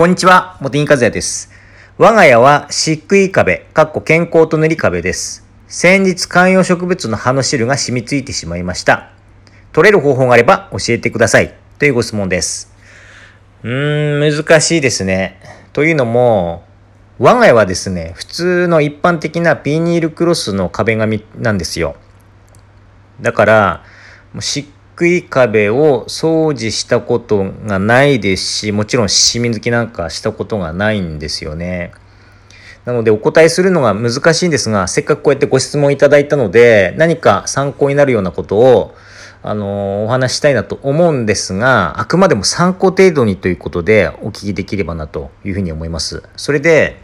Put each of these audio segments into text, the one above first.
こんにちは、茂木和也です。我が家は漆喰壁、かっこ健康と塗り壁です。先日観葉植物の葉の汁が染みついてしまいました。取れる方法があれば教えてください。というご質問です。うーん、難しいですね。というのも、我が家はですね、普通の一般的なビニールクロスの壁紙なんですよ。だから、もう漆喰壁を掃除したことがないですし、もちろん染み抜きなんかしたことがないんですよね。なのでお答えするのが難しいんですが、せっかくこうやってご質問いただいたので、何か参考になるようなことを、あのお話ししたいなと思うんですが、あくまでも参考程度にということでお聞きできればなというふうに思います。それで、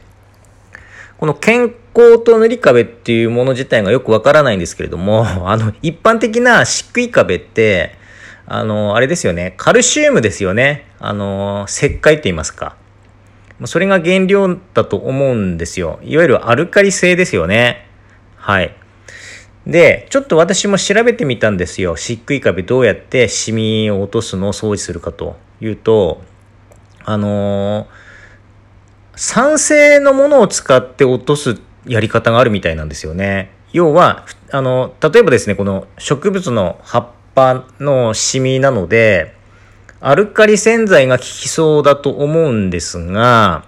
この健康と塗り壁っていうもの自体がよくわからないんですけれども、あの、一般的な漆喰壁って、あの、あれですよね、カルシウムですよね。あの、石灰って言いますか。それが原料だと思うんですよ。いわゆるアルカリ性ですよね。はい。で、ちょっと私も調べてみたんですよ。漆喰壁どうやってシミを落とすのを掃除するかというと、あのー酸性のものを使って落とすやり方があるみたいなんですよね。要は、あの、例えばですね、この植物の葉っぱのシミなので、アルカリ洗剤が効きそうだと思うんですが、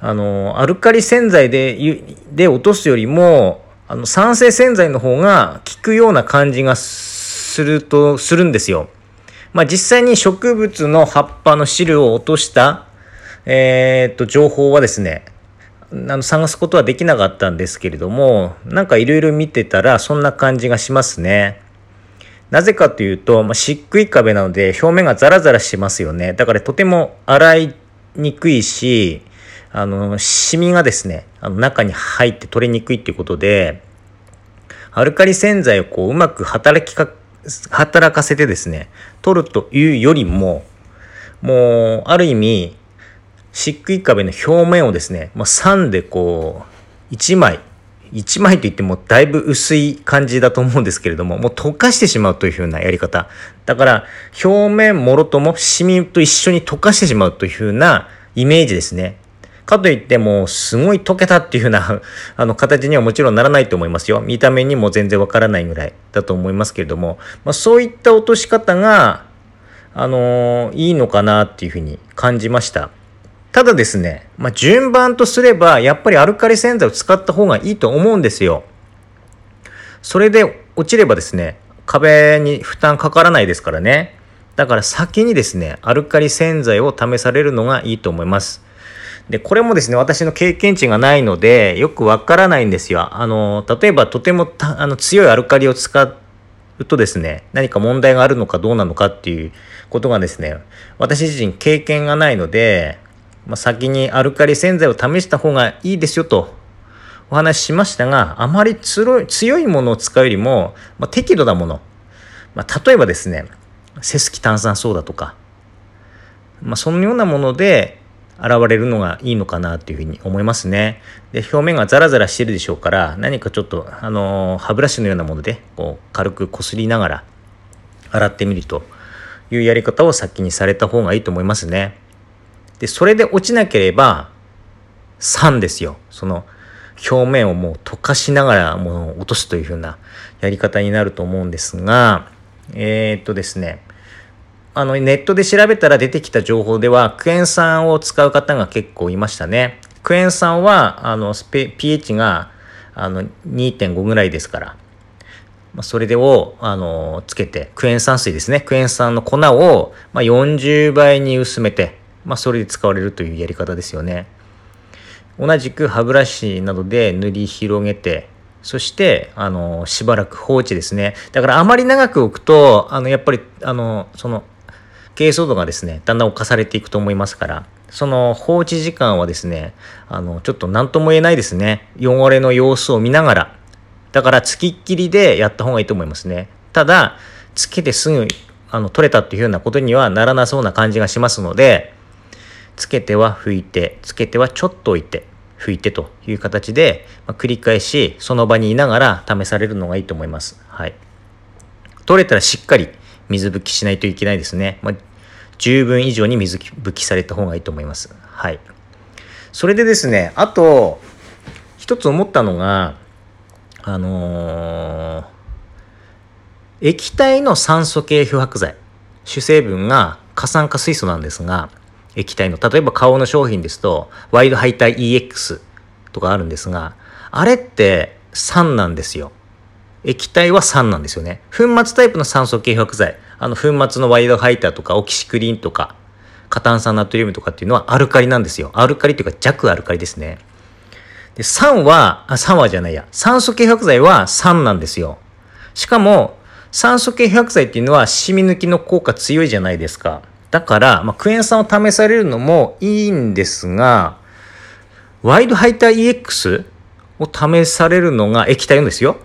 あの、アルカリ洗剤で、で落とすよりも、あの、酸性洗剤の方が効くような感じがすると、するんですよ。まあ実際に植物の葉っぱの汁を落としたえーっと、情報はですね、あの探すことはできなかったんですけれども、なんかいろいろ見てたらそんな感じがしますね。なぜかというと、まあ、漆喰壁なので表面がザラザラしますよね。だからとても洗いにくいし、あの、シミがですね、あの中に入って取れにくいっていうことで、アルカリ洗剤をこううまく働きか、働かせてですね、取るというよりも、もう、ある意味、漆喰壁の表面をですね、まあ、酸でこう、1枚、1枚といってもだいぶ薄い感じだと思うんですけれども、もう溶かしてしまうというふうなやり方。だから、表面もろともシミと一緒に溶かしてしまうというふうなイメージですね。かといっても、すごい溶けたっていうふうな、あの、形にはもちろんならないと思いますよ。見た目にも全然わからないぐらいだと思いますけれども、まあ、そういった落とし方が、あのーいいのかなっていうふうに感じました。ただですね、まあ、順番とすれば、やっぱりアルカリ洗剤を使った方がいいと思うんですよ。それで落ちればですね、壁に負担かからないですからね。だから先にですね、アルカリ洗剤を試されるのがいいと思います。で、これもですね、私の経験値がないので、よくわからないんですよ。あの、例えばとてもたあの強いアルカリを使うとですね、何か問題があるのかどうなのかっていうことがですね、私自身経験がないので、まあ、先にアルカリ洗剤を試した方がいいですよとお話ししましたが、あまり強いものを使うよりも、まあ、適度なもの。まあ、例えばですね、セスキ炭酸ソーダとか、まあ、そのようなもので現れるのがいいのかなというふうに思いますね。で、表面がザラザラしてるでしょうから、何かちょっと、あのー歯ブラシのようなもので、こう、軽くこすりながら洗ってみるというやり方を先にされた方がいいと思いますね。で、それで落ちなければ、酸ですよ。その、表面をもう溶かしながらもう落とすというふうなやり方になると思うんですが、えーっとですね、あの、ネットで調べたら出てきた情報では、クエン酸を使う方が結構いましたね。クエン酸は、あの、pH が、あの、2.5ぐらいですから、ま、それでを、あの、つけて、クエン酸水ですね。クエン酸の粉を、ま、40倍に薄めて、まあ、それで使われるというやり方ですよね。同じく歯ブラシなどで塗り広げて、そして、あの、しばらく放置ですね。だからあまり長く置くと、あの、やっぱり、あの、その、珪藻度がですね、だんだん侵されていくと思いますから、その放置時間はですね、あの、ちょっと何とも言えないですね。汚れの様子を見ながら。だから、つきっきりでやった方がいいと思いますね。ただ、つけてすぐ、あの、取れたっていうようなことにはならなそうな感じがしますので、つけては拭いて、つけてはちょっと置いて、拭いてという形で、まあ、繰り返しその場にいながら試されるのがいいと思います。はい。取れたらしっかり水拭きしないといけないですね。まあ、十分以上に水拭きされた方がいいと思います。はい。それでですね、あと、一つ思ったのが、あのー、液体の酸素系漂白剤、主成分が過酸化水素なんですが、液体の、例えば顔の商品ですと、ワイドハイタイ EX とかあるんですが、あれって酸なんですよ。液体は酸なんですよね。粉末タイプの酸素系漂白剤、あの粉末のワイドハイターとかオキシクリンとか、過炭酸ナトリウムとかっていうのはアルカリなんですよ。アルカリというか弱アルカリですね。で、酸は、あ、酸はじゃないや。酸素系漂白剤は酸なんですよ。しかも、酸素系漂剤っていうのは染み抜きの効果強いじゃないですか。だから、まあ、クエン酸を試されるのもいいんですが、ワイドハイター EX を試されるのが液体のですよ。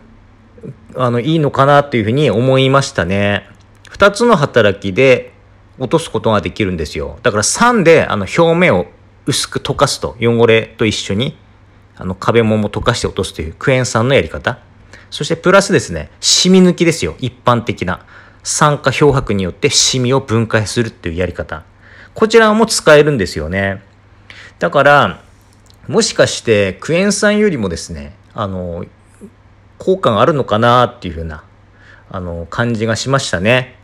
あの、いいのかなというふうに思いましたね。二つの働きで落とすことができるんですよ。だから酸であの表面を薄く溶かすと、汚れと一緒にあの壁もも溶かして落とすというクエン酸のやり方。そしてプラスですね、染み抜きですよ。一般的な。酸化漂白によって染みを分解するっていうやり方。こちらも使えるんですよね。だから、もしかしてクエン酸よりもですね、あの、効果があるのかなっていうふうな、あの、感じがしましたね。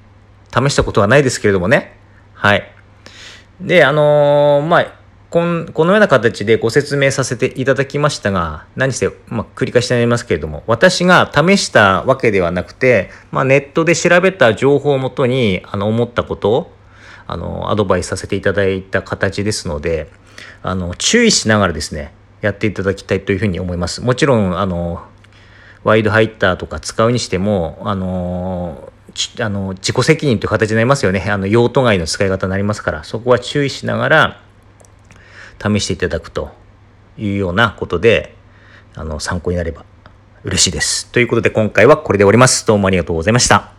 試したことはないですけれどもね。はい。で、あのー、まあ、こんこのような形でご説明させていただきましたが、何せ、まあ、繰り返しになりますけれども、私が試したわけではなくて、まあ、ネットで調べた情報をもとに、あの、思ったことを、あの、アドバイスさせていただいた形ですので、あの、注意しながらですね、やっていただきたいというふうに思います。もちろん、あの、ワイドハイターとか使うにしても、あの、あの自己責任という形になりますよね。あの用途外の使い方になりますから、そこは注意しながら、試していただくというようなことで、あの、参考になれば嬉しいです。ということで今回はこれで終わります。どうもありがとうございました。